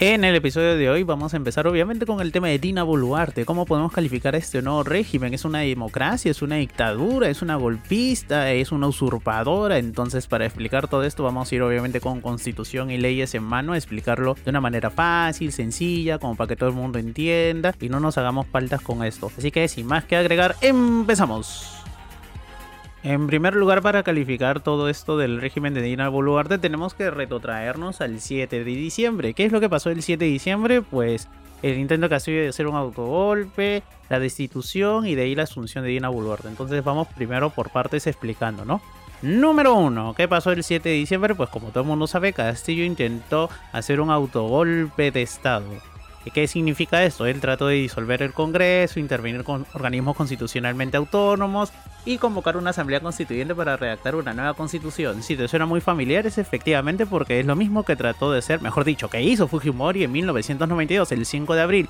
En el episodio de hoy vamos a empezar obviamente con el tema de Dina Boluarte. ¿Cómo podemos calificar este nuevo régimen? ¿Es una democracia? ¿Es una dictadura? ¿Es una golpista? ¿Es una usurpadora? Entonces para explicar todo esto vamos a ir obviamente con constitución y leyes en mano, a explicarlo de una manera fácil, sencilla, como para que todo el mundo entienda y no nos hagamos faltas con esto. Así que sin más que agregar, empezamos. En primer lugar, para calificar todo esto del régimen de Dina Boluarte, tenemos que retrotraernos al 7 de diciembre. ¿Qué es lo que pasó el 7 de diciembre? Pues el intento Castillo de hacer un autogolpe, la destitución y de ahí la asunción de Dina Boluarte. Entonces vamos primero por partes explicando, ¿no? Número 1. ¿Qué pasó el 7 de diciembre? Pues como todo el mundo sabe, Castillo intentó hacer un autogolpe de Estado. ¿Qué significa esto? Él trató de disolver el Congreso, intervenir con organismos constitucionalmente autónomos y convocar una asamblea constituyente para redactar una nueva constitución. Si te suena muy familiar, es efectivamente porque es lo mismo que trató de hacer, mejor dicho, que hizo Fujimori en 1992, el 5 de abril.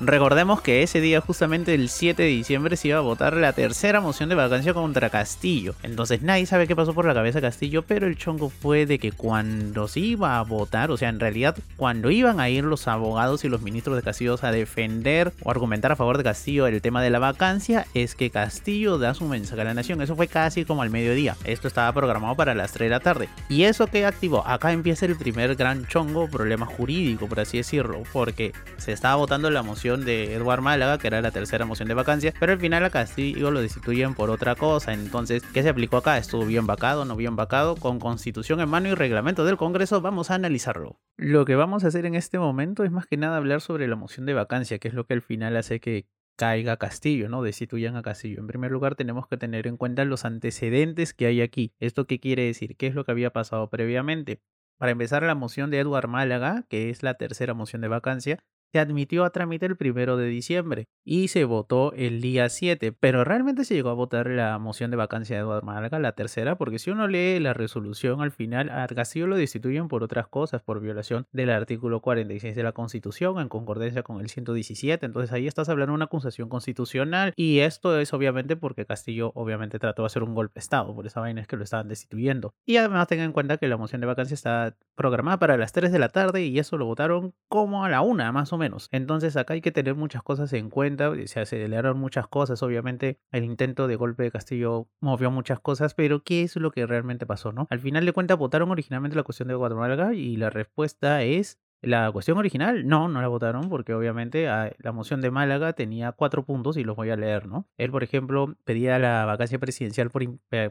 Recordemos que ese día, justamente el 7 de diciembre, se iba a votar la tercera moción de vacancia contra Castillo. Entonces nadie sabe qué pasó por la cabeza de Castillo, pero el chongo fue de que cuando se iba a votar, o sea, en realidad, cuando iban a ir los abogados y los ministros de Castillo a defender o argumentar a favor de Castillo el tema de la vacancia, es que Castillo da su mensaje a la nación. Eso fue casi como al mediodía. Esto estaba programado para las 3 de la tarde. ¿Y eso qué activó? Acá empieza el primer gran chongo, problema jurídico, por así decirlo, porque se estaba votando la moción de Eduard Málaga, que era la tercera moción de vacancia, pero al final a Castillo lo destituyen por otra cosa. Entonces, ¿qué se aplicó acá? ¿Estuvo bien vacado, no bien vacado? Con constitución en mano y reglamento del Congreso, vamos a analizarlo. Lo que vamos a hacer en este momento es más que nada hablar sobre la moción de vacancia, que es lo que al final hace que caiga Castillo, ¿no? Destituyan a Castillo. En primer lugar, tenemos que tener en cuenta los antecedentes que hay aquí. ¿Esto qué quiere decir? ¿Qué es lo que había pasado previamente? Para empezar, la moción de Eduard Málaga, que es la tercera moción de vacancia, se admitió a trámite el primero de diciembre y se votó el día 7, pero realmente se llegó a votar la moción de vacancia de Eduardo Málaga, la tercera, porque si uno lee la resolución al final, a Castillo lo destituyen por otras cosas, por violación del artículo 46 de la Constitución, en concordancia con el 117, entonces ahí estás hablando de una acusación constitucional y esto es obviamente porque Castillo obviamente trató de hacer un golpe de Estado, por esa vaina es que lo estaban destituyendo. Y además tengan en cuenta que la moción de vacancia está programada para las 3 de la tarde y eso lo votaron como a la una más o menos. Entonces acá hay que tener muchas cosas en cuenta, se aceleraron muchas cosas, obviamente el intento de golpe de Castillo movió muchas cosas, pero ¿qué es lo que realmente pasó, no? Al final de cuentas votaron originalmente la cuestión de Guatemala y la respuesta es la cuestión original, no, no la votaron porque obviamente ah, la moción de Málaga tenía cuatro puntos y los voy a leer, ¿no? Él, por ejemplo, pedía la vacancia presidencial por,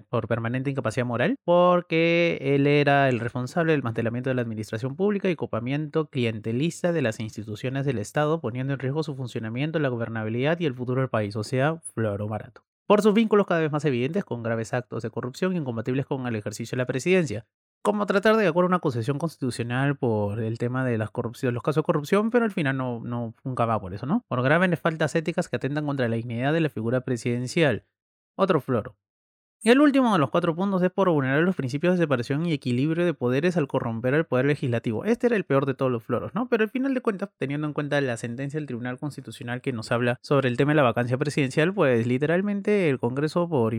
por permanente incapacidad moral porque él era el responsable del mantenimiento de la administración pública y copamiento clientelista de las instituciones del Estado, poniendo en riesgo su funcionamiento, la gobernabilidad y el futuro del país, o sea, floro barato. Por sus vínculos cada vez más evidentes con graves actos de corrupción incompatibles con el ejercicio de la presidencia, como tratar de acuerdo una acusación constitucional por el tema de las corrupción, los casos de corrupción, pero al final no, no nunca va por eso, ¿no? Por graves faltas éticas que atentan contra la dignidad de la figura presidencial. Otro floro. Y el último de los cuatro puntos es por vulnerar los principios de separación y equilibrio de poderes al corromper al poder legislativo. Este era el peor de todos los floros, ¿no? Pero al final de cuentas, teniendo en cuenta la sentencia del Tribunal Constitucional que nos habla sobre el tema de la vacancia presidencial, pues literalmente el Congreso por,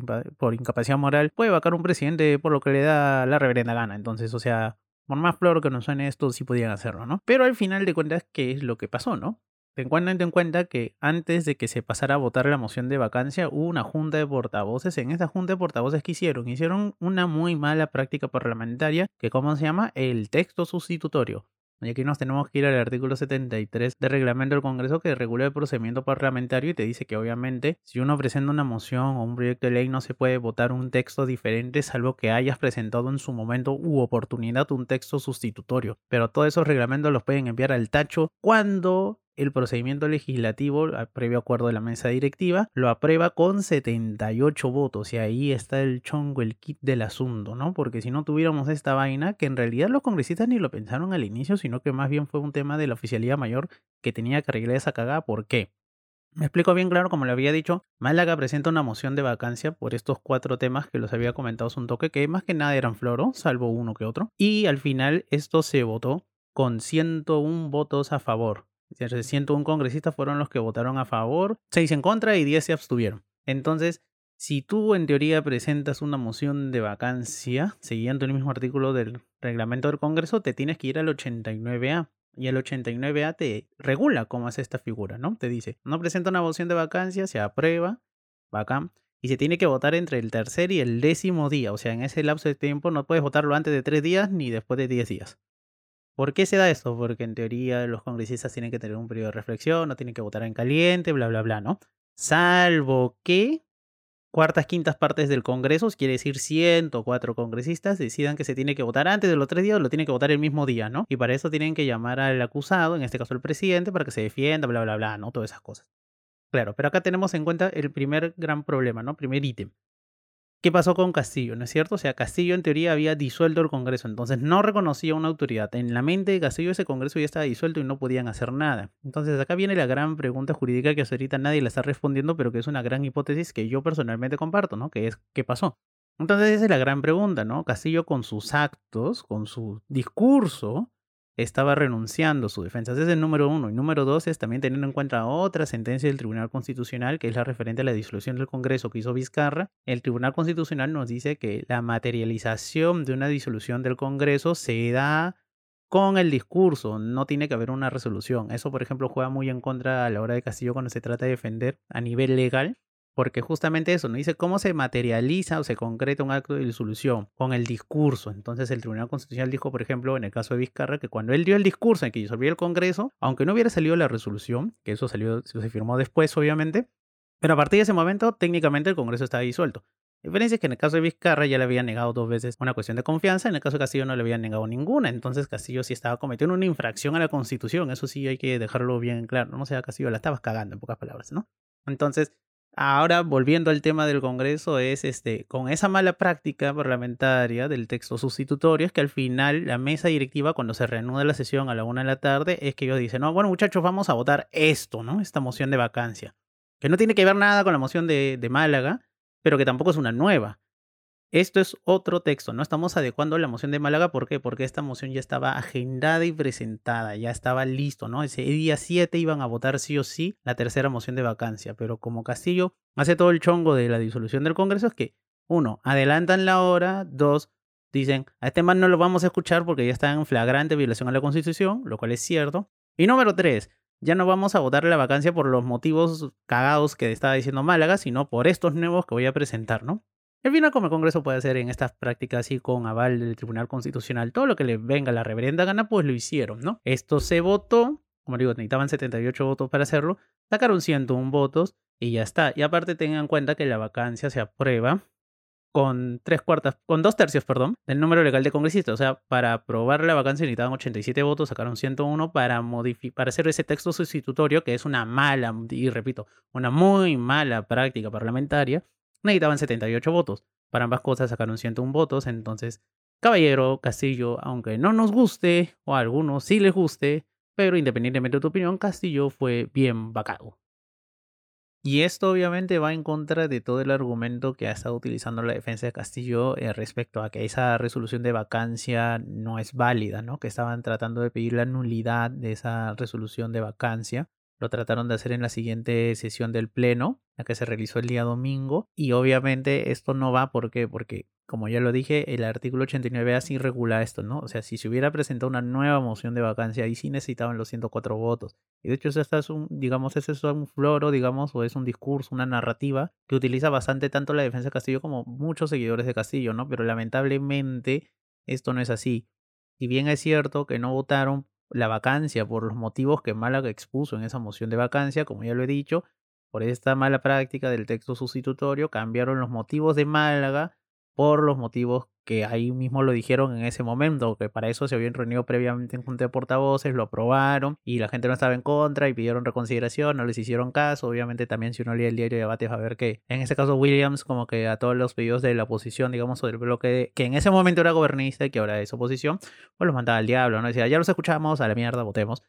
incapacidad moral puede vacar un presidente por lo que le da la reverenda gana. Entonces, o sea, por más floro que nos suene esto, sí podían hacerlo, ¿no? Pero al final de cuentas, ¿qué es lo que pasó, no? Ten en cuenta que antes de que se pasara a votar la moción de vacancia hubo una junta de portavoces. En esa junta de portavoces que hicieron, hicieron una muy mala práctica parlamentaria que cómo se llama el texto sustitutorio. Y aquí nos tenemos que ir al artículo 73 del reglamento del Congreso que regula el procedimiento parlamentario y te dice que obviamente si uno presenta una moción o un proyecto de ley no se puede votar un texto diferente salvo que hayas presentado en su momento u oportunidad un texto sustitutorio. Pero todos esos reglamentos los pueden enviar al tacho cuando el procedimiento legislativo, previo acuerdo de la mesa directiva, lo aprueba con 78 votos. Y ahí está el chongo, el kit del asunto, ¿no? Porque si no tuviéramos esta vaina, que en realidad los congresistas ni lo pensaron al inicio, sino que más bien fue un tema de la oficialía mayor que tenía que arreglar esa cagada. ¿Por qué? Me explico bien claro, como le había dicho, Málaga presenta una moción de vacancia por estos cuatro temas que los había comentado un toque, que más que nada eran floro, salvo uno que otro. Y al final esto se votó con 101 votos a favor. 101 congresistas fueron los que votaron a favor, 6 en contra y 10 se abstuvieron. Entonces, si tú en teoría presentas una moción de vacancia, siguiendo el mismo artículo del reglamento del Congreso, te tienes que ir al 89A. Y el 89A te regula cómo es esta figura, ¿no? Te dice, no presenta una moción de vacancia, se aprueba, bacán, y se tiene que votar entre el tercer y el décimo día. O sea, en ese lapso de tiempo no puedes votarlo antes de tres días ni después de diez días. ¿Por qué se da esto? Porque en teoría los congresistas tienen que tener un periodo de reflexión, no tienen que votar en caliente, bla, bla, bla, ¿no? Salvo que cuartas, quintas partes del Congreso, quiere decir 104 congresistas, decidan que se tiene que votar antes de los tres días lo tienen que votar el mismo día, ¿no? Y para eso tienen que llamar al acusado, en este caso el presidente, para que se defienda, bla, bla, bla, ¿no? Todas esas cosas. Claro, pero acá tenemos en cuenta el primer gran problema, ¿no? Primer ítem. ¿Qué pasó con Castillo? ¿No es cierto? O sea, Castillo en teoría había disuelto el Congreso, entonces no reconocía una autoridad. En la mente de Castillo ese Congreso ya estaba disuelto y no podían hacer nada. Entonces acá viene la gran pregunta jurídica que ahorita nadie la está respondiendo, pero que es una gran hipótesis que yo personalmente comparto, ¿no? Que es, ¿qué pasó? Entonces esa es la gran pregunta, ¿no? Castillo con sus actos, con su discurso, estaba renunciando su defensa. Ese es el número uno. Y número dos es también teniendo en cuenta otra sentencia del Tribunal Constitucional, que es la referente a la disolución del Congreso que hizo Vizcarra. El Tribunal Constitucional nos dice que la materialización de una disolución del Congreso se da con el discurso, no tiene que haber una resolución. Eso, por ejemplo, juega muy en contra a la hora de Castillo cuando se trata de defender a nivel legal porque justamente eso, ¿no? Dice cómo se materializa o se concreta un acto de disolución con el discurso. Entonces el Tribunal Constitucional dijo, por ejemplo, en el caso de Vizcarra, que cuando él dio el discurso en que disolvió el Congreso, aunque no hubiera salido la resolución, que eso salió, se firmó después, obviamente, pero a partir de ese momento, técnicamente el Congreso estaba disuelto. La diferencia es que en el caso de Vizcarra ya le habían negado dos veces una cuestión de confianza, en el caso de Castillo no le habían negado ninguna, entonces Castillo sí estaba cometiendo una infracción a la Constitución, eso sí hay que dejarlo bien claro, no sea Castillo la estabas cagando en pocas palabras, ¿no? Entonces, Ahora, volviendo al tema del Congreso, es este, con esa mala práctica parlamentaria del texto sustitutorio, es que al final la mesa directiva, cuando se reanuda la sesión a la una de la tarde, es que ellos dicen, no, bueno muchachos, vamos a votar esto, ¿no? Esta moción de vacancia. Que no tiene que ver nada con la moción de, de Málaga, pero que tampoco es una nueva. Esto es otro texto, no estamos adecuando la moción de Málaga, ¿por qué? Porque esta moción ya estaba agendada y presentada, ya estaba listo, ¿no? Ese día 7 iban a votar sí o sí la tercera moción de vacancia, pero como Castillo hace todo el chongo de la disolución del Congreso es que, uno, adelantan la hora, dos, dicen, a este man no lo vamos a escuchar porque ya está en flagrante violación a la Constitución, lo cual es cierto, y número tres, ya no vamos a votar la vacancia por los motivos cagados que estaba diciendo Málaga, sino por estos nuevos que voy a presentar, ¿no? El Congreso puede hacer en estas prácticas y con aval del Tribunal Constitucional, todo lo que le venga a la reverenda gana, pues lo hicieron, ¿no? Esto se votó, como digo, necesitaban 78 votos para hacerlo, sacaron 101 votos y ya está. Y aparte tengan en cuenta que la vacancia se aprueba con tres cuartas, con dos tercios, perdón, del número legal de congresistas. O sea, para aprobar la vacancia necesitaban 87 votos, sacaron 101 para para hacer ese texto sustitutorio, que es una mala, y repito, una muy mala práctica parlamentaria necesitaban 78 votos. Para ambas cosas sacaron 101 votos, entonces Caballero, Castillo, aunque no nos guste, o a algunos sí les guste, pero independientemente de tu opinión, Castillo fue bien vacado. Y esto obviamente va en contra de todo el argumento que ha estado utilizando la defensa de Castillo eh, respecto a que esa resolución de vacancia no es válida, ¿no? Que estaban tratando de pedir la nulidad de esa resolución de vacancia lo trataron de hacer en la siguiente sesión del Pleno, la que se realizó el día domingo. Y obviamente esto no va porque, porque como ya lo dije, el artículo 89 así regula esto, ¿no? O sea, si se hubiera presentado una nueva moción de vacancia, ahí sí necesitaban los 104 votos. Y de hecho, eso es un, digamos, ese es un floro, digamos, o es un discurso, una narrativa que utiliza bastante tanto la defensa de Castillo como muchos seguidores de Castillo, ¿no? Pero lamentablemente esto no es así. Si bien es cierto que no votaron la vacancia por los motivos que Málaga expuso en esa moción de vacancia, como ya lo he dicho, por esta mala práctica del texto sustitutorio, cambiaron los motivos de Málaga por los motivos que ahí mismo lo dijeron en ese momento, que para eso se habían reunido previamente en junta de portavoces, lo aprobaron y la gente no estaba en contra y pidieron reconsideración, no les hicieron caso. Obviamente también si uno lee el diario de debates va a ver que en ese caso Williams como que a todos los pedidos de la oposición, digamos, o del bloque que en ese momento era gobernista y que ahora es oposición, pues los mandaba al diablo, ¿no? Decía, ya los escuchamos, a la mierda, votemos.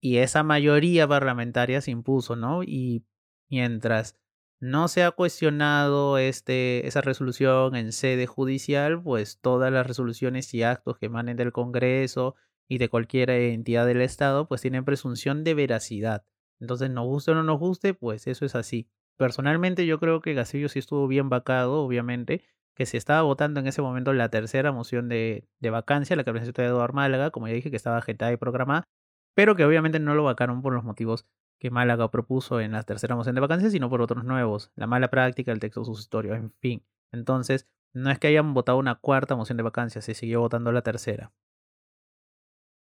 Y esa mayoría parlamentaria se impuso, ¿no? Y mientras no se ha cuestionado este, esa resolución en sede judicial, pues todas las resoluciones y actos que emanen del Congreso y de cualquier entidad del Estado, pues tienen presunción de veracidad. Entonces, nos guste o no nos guste, pues eso es así. Personalmente yo creo que Castillo sí estuvo bien vacado, obviamente, que se estaba votando en ese momento la tercera moción de, de vacancia, la que presentó Eduardo Málaga, como ya dije, que estaba agitada y programada, pero que obviamente no lo vacaron por los motivos que Málaga propuso en la tercera moción de vacancia, sino por otros nuevos, la mala práctica, el texto sucesitorio, en fin. Entonces, no es que hayan votado una cuarta moción de vacancia, se siguió votando la tercera.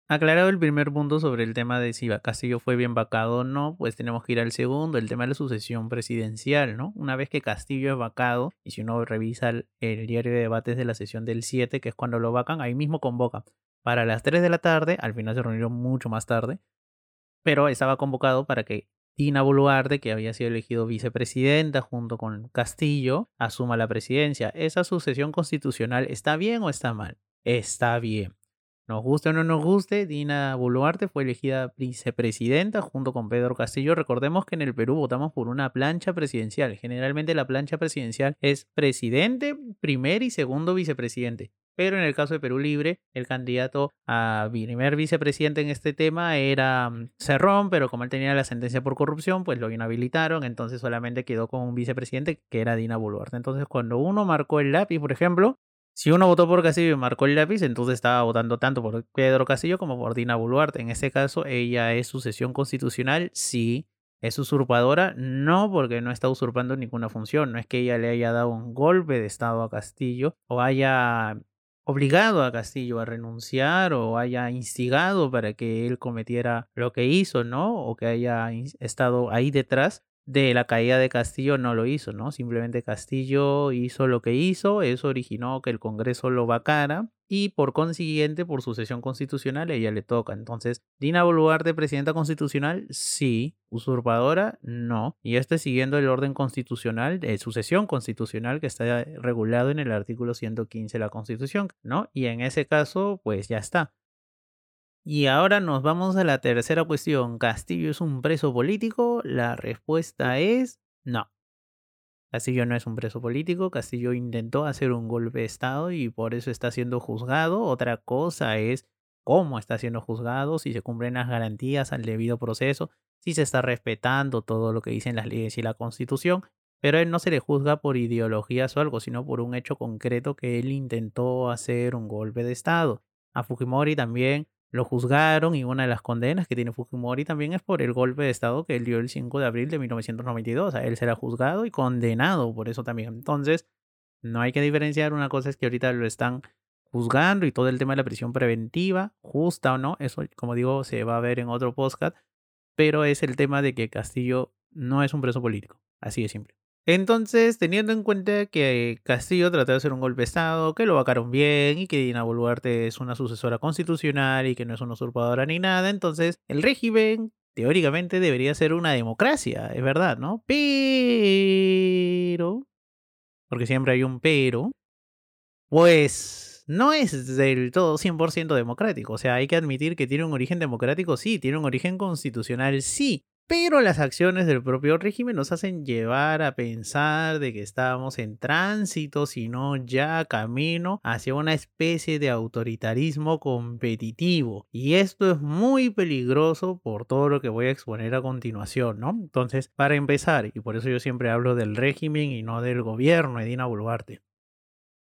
Aclarado el primer punto sobre el tema de si Castillo fue bien vacado o no, pues tenemos que ir al segundo, el tema de la sucesión presidencial, ¿no? Una vez que Castillo es vacado, y si uno revisa el, diario de debates de la sesión del 7, que es cuando lo vacan, ahí mismo convoca para las 3 de la tarde, al final se reunieron mucho más tarde, pero estaba convocado para que Dina Boluarte, que había sido elegido vicepresidenta junto con Castillo, asuma la presidencia. ¿Esa sucesión constitucional está bien o está mal? Está bien. Nos guste o no nos guste, Dina Boluarte fue elegida vicepresidenta junto con Pedro Castillo. Recordemos que en el Perú votamos por una plancha presidencial. Generalmente la plancha presidencial es presidente, primer y segundo vicepresidente. Pero en el caso de Perú Libre, el candidato a primer vicepresidente en este tema era mm, Cerrón, pero como él tenía la sentencia por corrupción, pues lo inhabilitaron, entonces solamente quedó con un vicepresidente que era Dina Boluarte. Entonces cuando uno marcó el lápiz, por ejemplo, si uno votó por Castillo y marcó el lápiz, entonces estaba votando tanto por Pedro Castillo como por Dina Boluarte. En ese caso, ella es sucesión constitucional, sí. ¿Es usurpadora? No, porque no está usurpando ninguna función. No es que ella le haya dado un golpe de Estado a Castillo o haya obligado a Castillo a renunciar o haya instigado para que él cometiera lo que hizo, ¿no? O que haya estado ahí detrás, de la caída de Castillo no lo hizo, ¿no? Simplemente Castillo hizo lo que hizo, eso originó que el Congreso lo vacara y por consiguiente, por sucesión constitucional, ella le toca. Entonces, Dina Boluarte, presidenta constitucional, sí. Usurpadora, no. Y esto es siguiendo el orden constitucional, de sucesión constitucional que está regulado en el artículo 115 de la Constitución, ¿no? Y en ese caso, pues ya está. Y ahora nos vamos a la tercera cuestión. ¿Castillo es un preso político? La respuesta es no. Castillo no es un preso político, Castillo intentó hacer un golpe de Estado y por eso está siendo juzgado. Otra cosa es cómo está siendo juzgado, si se cumplen las garantías al debido proceso, si se está respetando todo lo que dicen las leyes y la constitución, pero él no se le juzga por ideologías o algo, sino por un hecho concreto que él intentó hacer un golpe de Estado. A Fujimori también lo juzgaron y una de las condenas que tiene Fujimori también es por el golpe de Estado que él dio el 5 de abril de 1992. O sea, él será juzgado y condenado por eso también. Entonces, no hay que diferenciar. Una cosa es que ahorita lo están juzgando y todo el tema de la prisión preventiva, justa o no, eso como digo se va a ver en otro podcast, pero es el tema de que Castillo no es un preso político. Así de simple. Entonces, teniendo en cuenta que Castillo trató de hacer un golpe de Estado, que lo vacaron bien y que Dina Boluarte es una sucesora constitucional y que no es una usurpadora ni nada, entonces el régimen teóricamente debería ser una democracia, es verdad, ¿no? Pero, porque siempre hay un pero, pues no es del todo 100% democrático. O sea, hay que admitir que tiene un origen democrático, sí, tiene un origen constitucional, sí, pero las acciones del propio régimen nos hacen llevar a pensar de que estábamos en tránsito, sino ya camino hacia una especie de autoritarismo competitivo. Y esto es muy peligroso por todo lo que voy a exponer a continuación, ¿no? Entonces, para empezar, y por eso yo siempre hablo del régimen y no del gobierno de Dina Boluarte.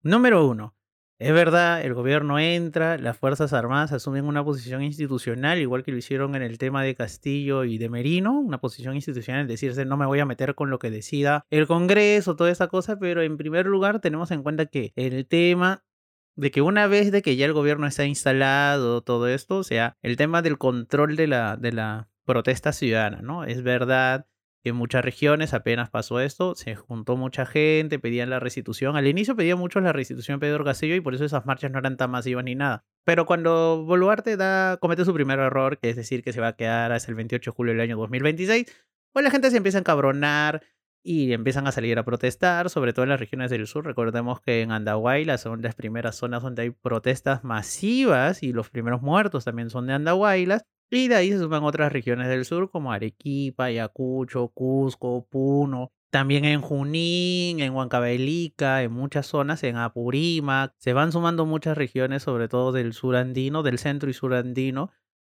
Número uno, es verdad, el gobierno entra, las Fuerzas Armadas asumen una posición institucional, igual que lo hicieron en el tema de Castillo y de Merino, una posición institucional, es decirse, no me voy a meter con lo que decida el Congreso, toda esa cosa, pero en primer lugar tenemos en cuenta que el tema de que una vez de que ya el gobierno está instalado, todo esto, o sea, el tema del control de la, de la protesta ciudadana, ¿no? Es verdad en muchas regiones apenas pasó esto, se juntó mucha gente, pedían la restitución. Al inicio pedían mucho la restitución Pedro Castillo y por eso esas marchas no eran tan masivas ni nada. Pero cuando Boluarte da, comete su primer error, que es decir que se va a quedar hasta el 28 de julio del año 2026, pues la gente se empieza a encabronar y empiezan a salir a protestar, sobre todo en las regiones del sur. Recordemos que en Andahuayla son las primeras zonas donde hay protestas masivas y los primeros muertos también son de Andahuaylas. Y de ahí se suman otras regiones del sur como Arequipa, Ayacucho, Cusco, Puno, También en Junín, en Huancavelica, en muchas zonas, en Apurímac, se van sumando muchas regiones, sobre todo del sur andino, del centro y sur andino,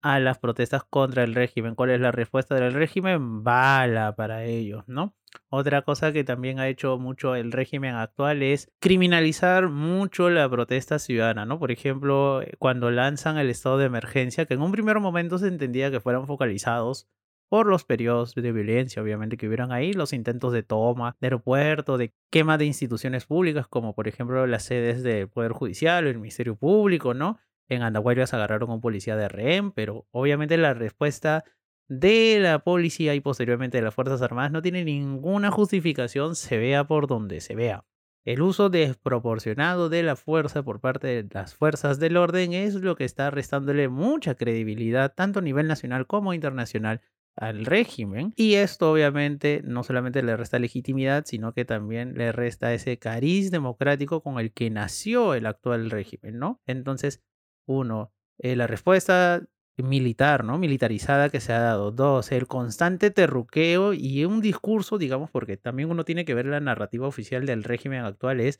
a las protestas contra el régimen. ¿Cuál es la respuesta del régimen? Bala para ellos, ¿no? Otra cosa que también ha hecho mucho el régimen actual es criminalizar mucho la protesta ciudadana, ¿no? Por ejemplo, eh, cuando lanzan el estado de emergencia, que en un primer momento se entendía que fueran focalizados por los periodos de violencia, obviamente, que hubieran ahí, los intentos de toma de aeropuerto, de quema de instituciones públicas, como por ejemplo las sedes del Poder Judicial o el Ministerio Público, ¿no? En Andahuaylas agarraron a un policía de rehén, pero obviamente la respuesta de la policía y posteriormente de las Fuerzas Armadas no tiene ninguna justificación, se vea por donde se vea. El uso desproporcionado de la fuerza por parte de las fuerzas del orden es lo que está restándole mucha credibilidad, tanto a nivel nacional como internacional, al régimen. Y esto obviamente no solamente le resta legitimidad, sino que también le resta ese cariz democrático con el que nació el actual régimen, ¿no? Entonces, uno, eh, la respuesta militar, ¿no? Militarizada que se ha dado. Dos, el constante terruqueo y un discurso, digamos, porque también uno tiene que ver la narrativa oficial del régimen actual es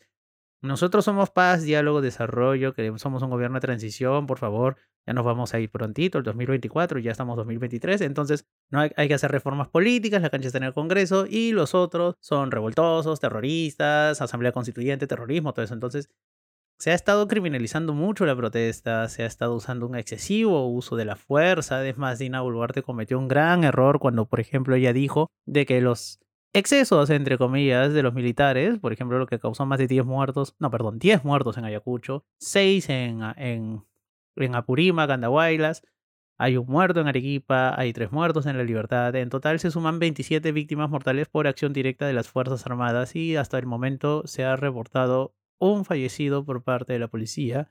nosotros somos paz, diálogo, desarrollo, que somos un gobierno de transición, por favor, ya nos vamos a ir prontito, el 2024, ya estamos 2023, entonces no hay, hay, que hacer reformas políticas, la cancha está en el Congreso y los otros son revoltosos, terroristas, asamblea constituyente, terrorismo, todo eso. Entonces, se ha estado criminalizando mucho la protesta, se ha estado usando un excesivo uso de la fuerza, además Dina Boluarte cometió un gran error cuando, por ejemplo, ella dijo de que los excesos, entre comillas, de los militares, por ejemplo, lo que causó más de 10 muertos, no, perdón, 10 muertos en Ayacucho, 6 en, en en Apurímac, hay un muerto en Arequipa, hay tres muertos en La Libertad. En total se suman 27 víctimas mortales por acción directa de las Fuerzas Armadas y hasta el momento se ha reportado un fallecido por parte de la policía,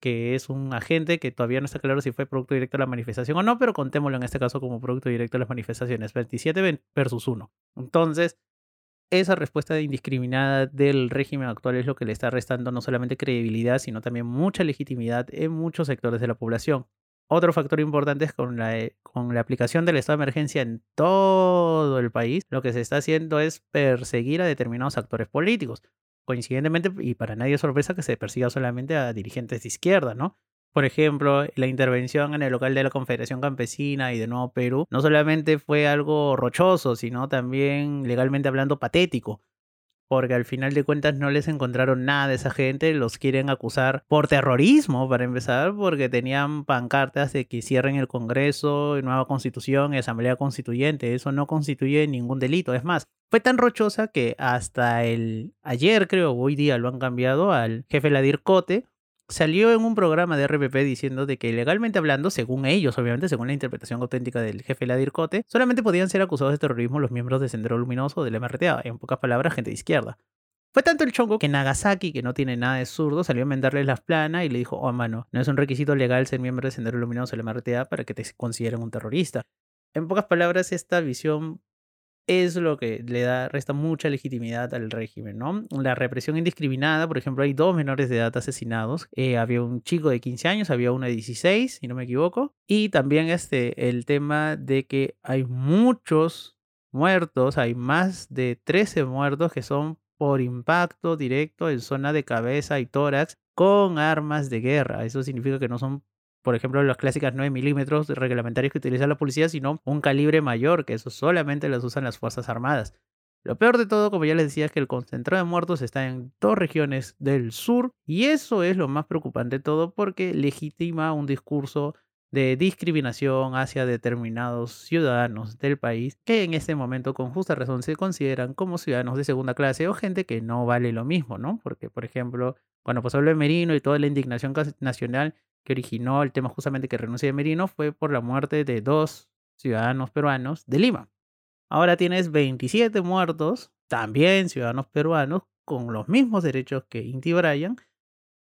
que es un agente que todavía no está claro si fue producto directo de la manifestación o no, pero contémoslo en este caso como producto directo de las manifestaciones, 27 versus 1. Entonces, esa respuesta indiscriminada del régimen actual es lo que le está restando no solamente credibilidad, sino también mucha legitimidad en muchos sectores de la población. Otro factor importante es con la, eh, con la aplicación del estado de emergencia en todo el país, lo que se está haciendo es perseguir a determinados actores políticos. Coincidentemente, y para nadie es sorpresa que se persiga solamente a dirigentes de izquierda, ¿no? Por ejemplo, la intervención en el local de la Confederación Campesina y de Nuevo Perú no solamente fue algo rochoso, sino también legalmente hablando patético. Porque al final de cuentas no les encontraron nada de esa gente, los quieren acusar por terrorismo, para empezar, porque tenían pancartas de que cierren el Congreso, nueva constitución asamblea constituyente. Eso no constituye ningún delito. Es más, fue tan rochosa que hasta el ayer, creo, hoy día lo han cambiado al jefe Ladir Cote, salió en un programa de RPP diciendo de que legalmente hablando, según ellos, obviamente, según la interpretación auténtica del jefe Ladir Cote, solamente podían ser acusados de terrorismo los miembros de Sendero Luminoso del MRTA, en pocas palabras, gente de izquierda. Fue tanto el chongo que Nagasaki, que no tiene nada de zurdo, salió a enmendarles las planas y le dijo, oh mano, no es un requisito legal ser miembro de Sendero Luminoso del MRTA para que te consideren un terrorista. En pocas palabras, esta visión es lo que le da, resta mucha legitimidad al régimen, ¿no? La represión indiscriminada, por ejemplo, hay dos menores de edad asesinados. Eh, había un chico de 15 años, había uno de 16, si no me equivoco. Y también este, el tema de que hay muchos muertos, hay más de 13 muertos que son por impacto directo en zona de cabeza y tórax con armas de guerra. Eso significa que no son por ejemplo, las clásicas 9 milímetros reglamentarios que utiliza la policía, sino un calibre mayor, que eso solamente las usan las Fuerzas Armadas. Lo peor de todo, como ya les decía, es que el concentrado de muertos está en dos regiones del sur y eso es lo más preocupante de todo porque legitima un discurso de discriminación hacia determinados ciudadanos del país que en este momento con justa razón se consideran como ciudadanos de segunda clase o gente que no vale lo mismo, ¿no? Porque, por ejemplo, cuando pasó lo de Merino y toda la indignación nacional, que originó el tema justamente que renuncia de Merino fue por la muerte de dos ciudadanos peruanos de Lima. Ahora tienes 27 muertos, también ciudadanos peruanos, con los mismos derechos que Inti Bryan,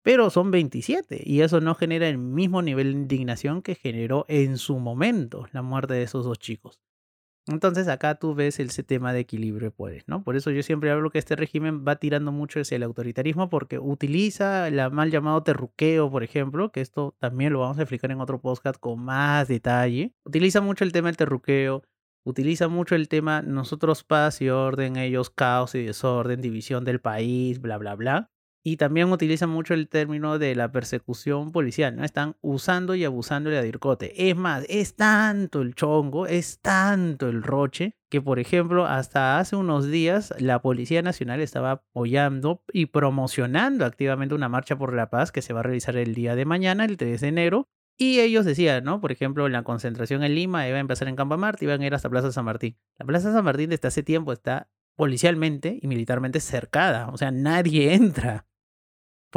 pero son 27 y eso no genera el mismo nivel de indignación que generó en su momento la muerte de esos dos chicos. Entonces acá tú ves ese tema de equilibrio de poderes, ¿no? Por eso yo siempre hablo que este régimen va tirando mucho hacia el autoritarismo porque utiliza el mal llamado terruqueo, por ejemplo, que esto también lo vamos a explicar en otro podcast con más detalle. Utiliza mucho el tema del terruqueo, utiliza mucho el tema nosotros paz y orden, ellos caos y desorden, división del país, bla, bla, bla. Y también utilizan mucho el término de la persecución policial, ¿no? Están usando y abusando de Adircote. Es más, es tanto el chongo, es tanto el roche, que por ejemplo, hasta hace unos días la Policía Nacional estaba apoyando y promocionando activamente una marcha por la paz que se va a realizar el día de mañana, el 3 de enero. Y ellos decían, ¿no? Por ejemplo, la concentración en Lima iba a empezar en Campamarte y iban a ir hasta Plaza San Martín. La Plaza San Martín desde hace tiempo está policialmente y militarmente cercada, o sea, nadie entra.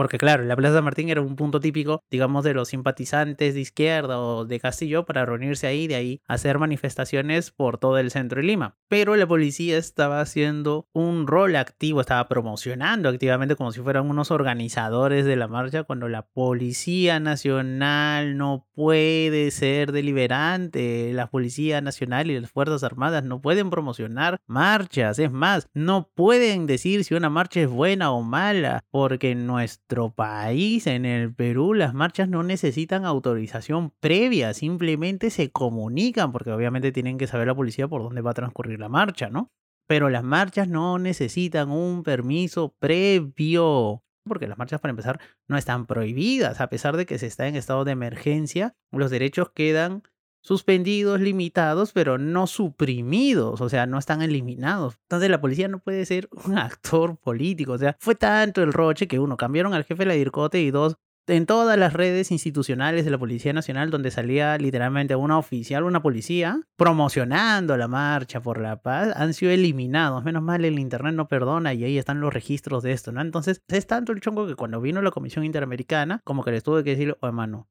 Porque claro, la Plaza Martín era un punto típico, digamos, de los simpatizantes de izquierda o de Castillo para reunirse ahí, de ahí hacer manifestaciones por todo el centro de Lima. Pero la policía estaba haciendo un rol activo, estaba promocionando activamente como si fueran unos organizadores de la marcha, cuando la Policía Nacional no puede ser deliberante. La Policía Nacional y las Fuerzas Armadas no pueden promocionar marchas. Es más, no pueden decir si una marcha es buena o mala, porque nuestra nuestro país, en el Perú, las marchas no necesitan autorización previa, simplemente se comunican, porque obviamente tienen que saber la policía por dónde va a transcurrir la marcha, ¿no? Pero las marchas no necesitan un permiso previo porque las marchas para empezar no están prohibidas, a pesar de que se está en estado de emergencia, los derechos quedan suspendidos, limitados, pero no suprimidos, o sea, no están eliminados. Entonces la policía no puede ser un actor político, o sea, fue tanto el roche que uno, cambiaron al jefe de la DIRCOTE y dos, en todas las redes institucionales de la Policía Nacional, donde salía literalmente una oficial, una policía, promocionando la marcha por la paz, han sido eliminados. Menos mal el Internet no perdona y ahí están los registros de esto, ¿no? Entonces, es tanto el chongo que cuando vino la Comisión Interamericana, como que les tuve que decir, oh, hermano,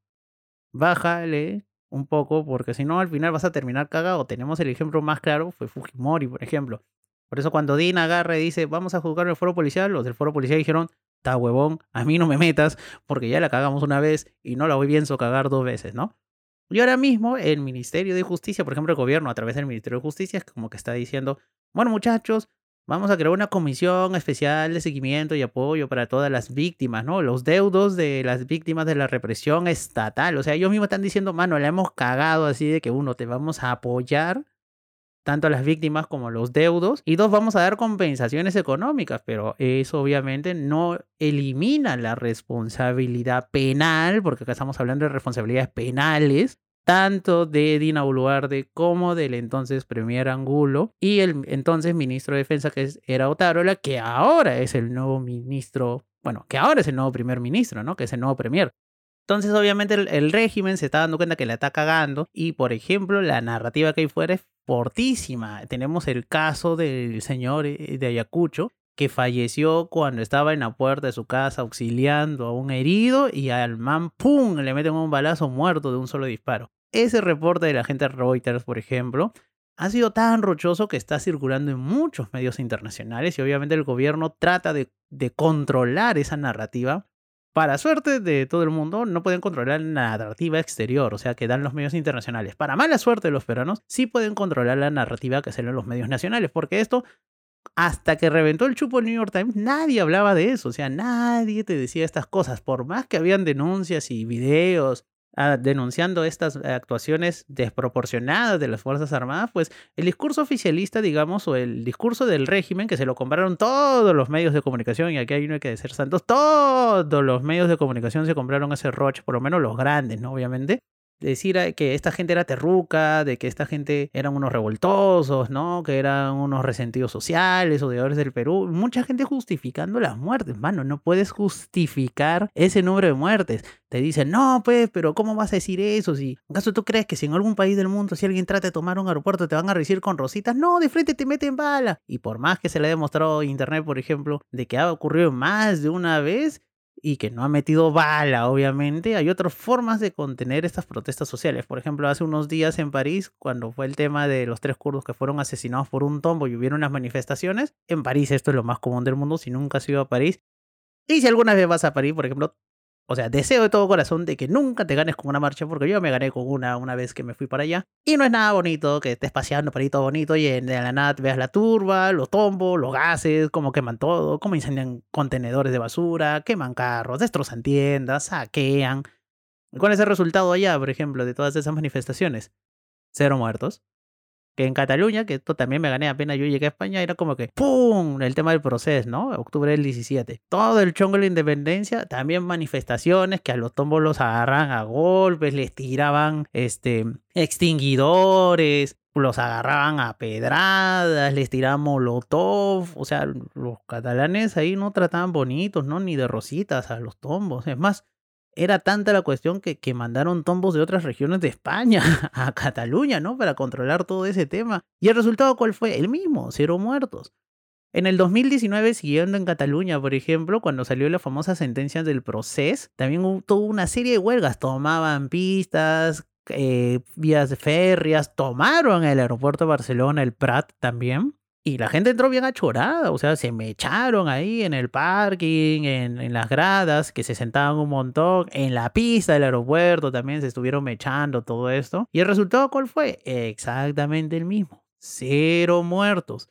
bájale un poco, porque si no al final vas a terminar cagado. Tenemos el ejemplo más claro, fue Fujimori, por ejemplo. Por eso cuando Dina agarra y dice, vamos a juzgar el foro policial, los del foro policial dijeron, está huevón, a mí no me metas, porque ya la cagamos una vez y no la voy pienso cagar dos veces, ¿no? Y ahora mismo el Ministerio de Justicia, por ejemplo, el gobierno a través del Ministerio de Justicia, es como que está diciendo, bueno muchachos, Vamos a crear una comisión especial de seguimiento y apoyo para todas las víctimas, ¿no? Los deudos de las víctimas de la represión estatal. O sea, ellos mismos están diciendo, mano, la hemos cagado así de que uno, te vamos a apoyar tanto a las víctimas como a los deudos. Y dos, vamos a dar compensaciones económicas, pero eso obviamente no elimina la responsabilidad penal, porque acá estamos hablando de responsabilidades penales tanto de Dina Boluarde como del entonces Premier Angulo y el entonces ministro de Defensa que era Otárola, que ahora es el nuevo ministro, bueno, que ahora es el nuevo primer ministro, ¿no? Que es el nuevo premier. Entonces, obviamente, el, régimen se está dando cuenta que la está cagando y, por ejemplo, la narrativa que hay fuera es fortísima. Tenemos el caso del señor eh, de Ayacucho, que falleció cuando estaba en la puerta de su casa auxiliando a un herido y al man, ¡pum!, le meten un balazo muerto de un solo disparo. Ese reporte de la gente Reuters, por ejemplo, ha sido tan rochoso que está circulando en muchos medios internacionales y obviamente el gobierno trata de, controlar esa narrativa. Para suerte de todo el mundo, no pueden controlar la narrativa exterior, o sea, que dan los medios internacionales. Para mala suerte de los peruanos, sí pueden controlar la narrativa que salen los medios nacionales, porque esto, hasta que reventó el chupo el New York Times, nadie hablaba de eso, o sea, nadie te decía estas cosas, por más que habían denuncias y videos Denunciando estas actuaciones desproporcionadas de las Fuerzas Armadas, pues el discurso oficialista, digamos, o el discurso del régimen, que se lo compraron todos los medios de comunicación, y aquí hay uno que ser santos, todos los medios de comunicación se compraron ese roche, por lo menos los grandes, ¿no? Obviamente, decir que esta gente era terruca, de que esta gente eran unos revoltosos, ¿no? Que eran unos resentidos sociales, odiadores del Perú. Mucha gente justificando las muertes, mano. No puedes justificar ese número de muertes. Te dicen, no, pues, pero ¿cómo vas a decir eso? Si, ¿Acaso tú crees que si en algún país del mundo, si alguien trata de tomar un aeropuerto, te van a recibir con rositas? No, de frente te meten bala. Y por más que se le haya demostrado internet, por ejemplo, de que ha ocurrido más de una vez, y que no ha metido bala, obviamente, hay otras formas de contener estas protestas sociales. Por ejemplo, hace unos días en París, cuando fue el tema de los tres kurdos que fueron asesinados por un tombo y hubieron unas manifestaciones, en París esto es lo más común del mundo, si nunca has ido a París. Y si alguna vez vas a París, por ejemplo, o sea, deseo de todo corazón de que nunca te ganes con una marcha, porque yo me gané con una una vez que me fui para allá. Y no es nada bonito que estés paseando por ahí todo bonito y en la nada veas la turba, los tombos, los gases, cómo queman todo, cómo incendian contenedores de basura, queman carros, destrozan tiendas, saquean. ¿Cuál es el resultado allá, por ejemplo, de todas esas manifestaciones? Cero muertos. Que en Cataluña, que esto también me gané apenas yo llegué a España, era como que ¡pum! El tema del proceso, ¿no? Octubre del 17. Todo el chongo de la independencia, también manifestaciones que a los tombos los agarran a golpes, les tiraban este, extinguidores, los agarraban a pedradas, les tiraban molotov, o sea, los catalanes ahí no trataban bonitos, ¿no? Ni de rositas a los tombos. Es más, era tanta la cuestión que, que mandaron tombos de otras regiones de España a Cataluña, ¿no? Para controlar todo ese tema. ¿Y el resultado cuál fue? El mismo, cero muertos. En el 2019, siguiendo en Cataluña, por ejemplo, cuando salió la famosa sentencia del proceso, también hubo una serie de huelgas. Tomaban pistas, eh, vías férreas, tomaron el aeropuerto de Barcelona, el Prat también. Y la gente entró bien achorada, o sea, se me echaron ahí en el parking, en, en, las gradas, que se sentaban un montón, en la pista del aeropuerto también se estuvieron mechando todo esto. ¿Y el resultado cuál fue? Exactamente el mismo. Cero muertos.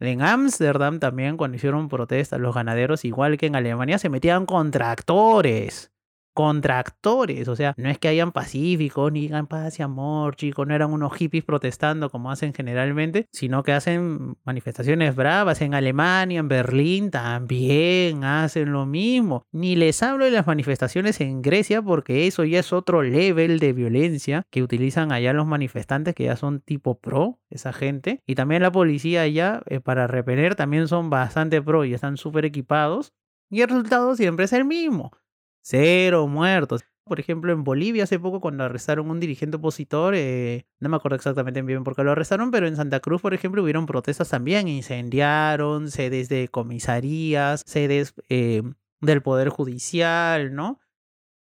En Ámsterdam también, cuando hicieron protestas, los ganaderos, igual que en Alemania, se metían con tractores contra actores. O sea, no es que hayan pacíficos ni digan paz y amor, chicos, no eran unos hippies protestando como hacen generalmente, sino que hacen manifestaciones bravas en Alemania, en Berlín también hacen lo mismo. Ni les hablo de las manifestaciones en Grecia porque eso ya es otro level de violencia que utilizan allá los manifestantes que ya son tipo pro, esa gente. Y también la policía allá eh, para repeler también son bastante pro y están súper equipados. Y el resultado siempre es el mismo Cero muertos. Por ejemplo, en Bolivia hace poco cuando arrestaron un dirigente opositor, eh, no me acuerdo exactamente bien por qué lo arrestaron, pero en Santa Cruz, por ejemplo, hubieron protestas también, incendiaron sedes de comisarías, sedes eh, del Poder Judicial, ¿no?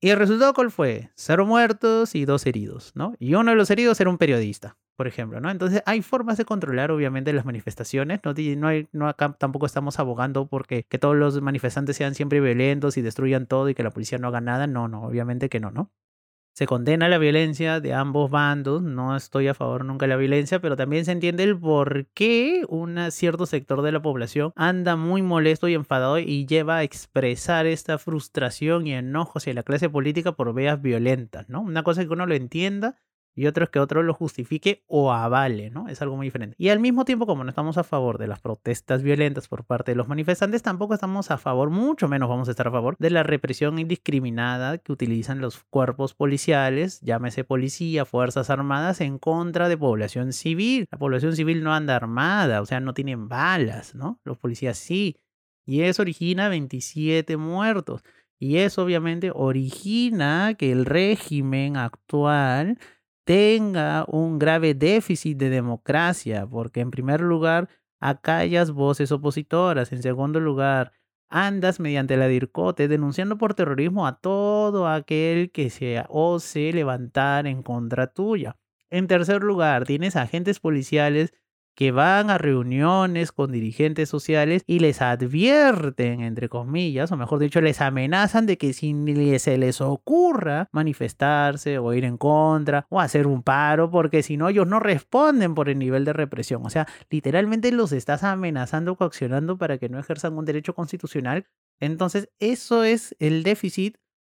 Y el resultado cuál fue? Cero muertos y dos heridos, ¿no? Y uno de los heridos era un periodista por ejemplo, ¿no? Entonces hay formas de controlar obviamente las manifestaciones, no, hay, tampoco estamos abogando porque que todos los manifestantes sean siempre violentos y destruyan todo y que la policía no haga nada, no, no, obviamente que no, ¿no? Se condena la violencia de ambos bandos, no estoy a favor nunca de la violencia, pero también se entiende el por qué un cierto sector de la población anda muy molesto y enfadado y lleva a expresar esta frustración y enojo hacia la clase política por vías violentas, ¿no? Una cosa que uno lo entienda y otro es que otro lo justifique o avale, ¿no? Es algo muy diferente. Y al mismo tiempo, como no estamos a favor de las protestas violentas por parte de los manifestantes, tampoco estamos a favor, mucho menos vamos a estar a favor, de la represión indiscriminada que utilizan los cuerpos policiales, llámese policía, fuerzas armadas, en contra de población civil. La población civil no anda armada, o sea, no tienen balas, ¿no? Los policías sí. Y eso origina 27 muertos. Y eso obviamente origina que el régimen actual tenga un grave déficit de democracia, porque en primer lugar acallas voces opositoras, en segundo lugar andas mediante la DIRCOTE denunciando por terrorismo a todo aquel que se ose levantar en contra tuya. En tercer lugar, tienes agentes policiales que van a reuniones con dirigentes sociales y les advierten, entre comillas, o mejor dicho, les amenazan de que si se les ocurra manifestarse o ir en contra o hacer un paro, porque si no ellos no responden por el nivel de represión. O sea, literalmente los estás amenazando, coaccionando para que no ejerzan un derecho constitucional. Entonces, eso es el déficit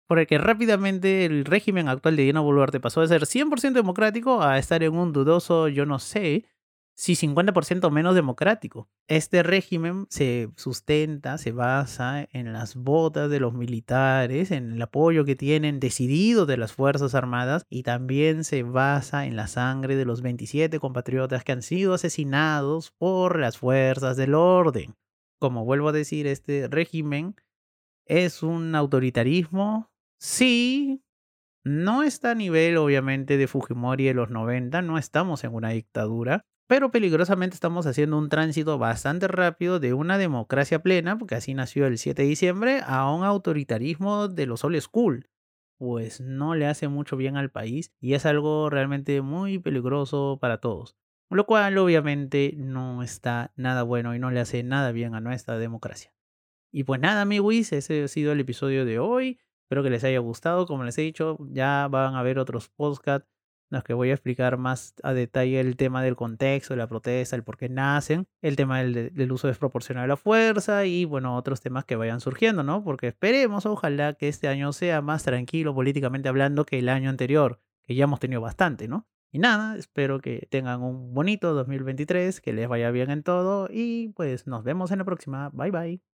por el que rápidamente el régimen actual de Dina Boluarte pasó de ser 100% democrático a estar en un dudoso, yo no sé, sí 50% menos democrático. Este régimen se sustenta, se basa en las botas de los militares, en el apoyo que tienen decidido de las Fuerzas Armadas y también se basa en la sangre de los 27 compatriotas que han sido asesinados por las fuerzas del orden. Como vuelvo a decir, este régimen es un autoritarismo, sí, no está a nivel obviamente de Fujimori de los 90, no estamos en una dictadura, pero peligrosamente estamos haciendo un tránsito bastante rápido de una democracia plena, porque así nació el 7 de diciembre, a un autoritarismo de los old school. Pues no le hace mucho bien al país y es algo realmente muy peligroso para todos. Lo cual obviamente no está nada bueno y no le hace nada bien a nuestra democracia. Y pues nada, amigos, ese ha sido el episodio de hoy. Espero que les haya gustado. Como les he dicho, ya van a ver otros podcasts los que voy a explicar más a detalle el tema del contexto, la protesta, el por qué nacen, el tema del, uso desproporcionado de la fuerza y, bueno, otros temas que vayan surgiendo, ¿no? Porque esperemos, ojalá, que este año sea más tranquilo políticamente hablando que el año anterior, que ya hemos tenido bastante, ¿no? Y nada, espero que tengan un bonito 2023, que les vaya bien en todo y pues nos vemos en la próxima. Bye bye.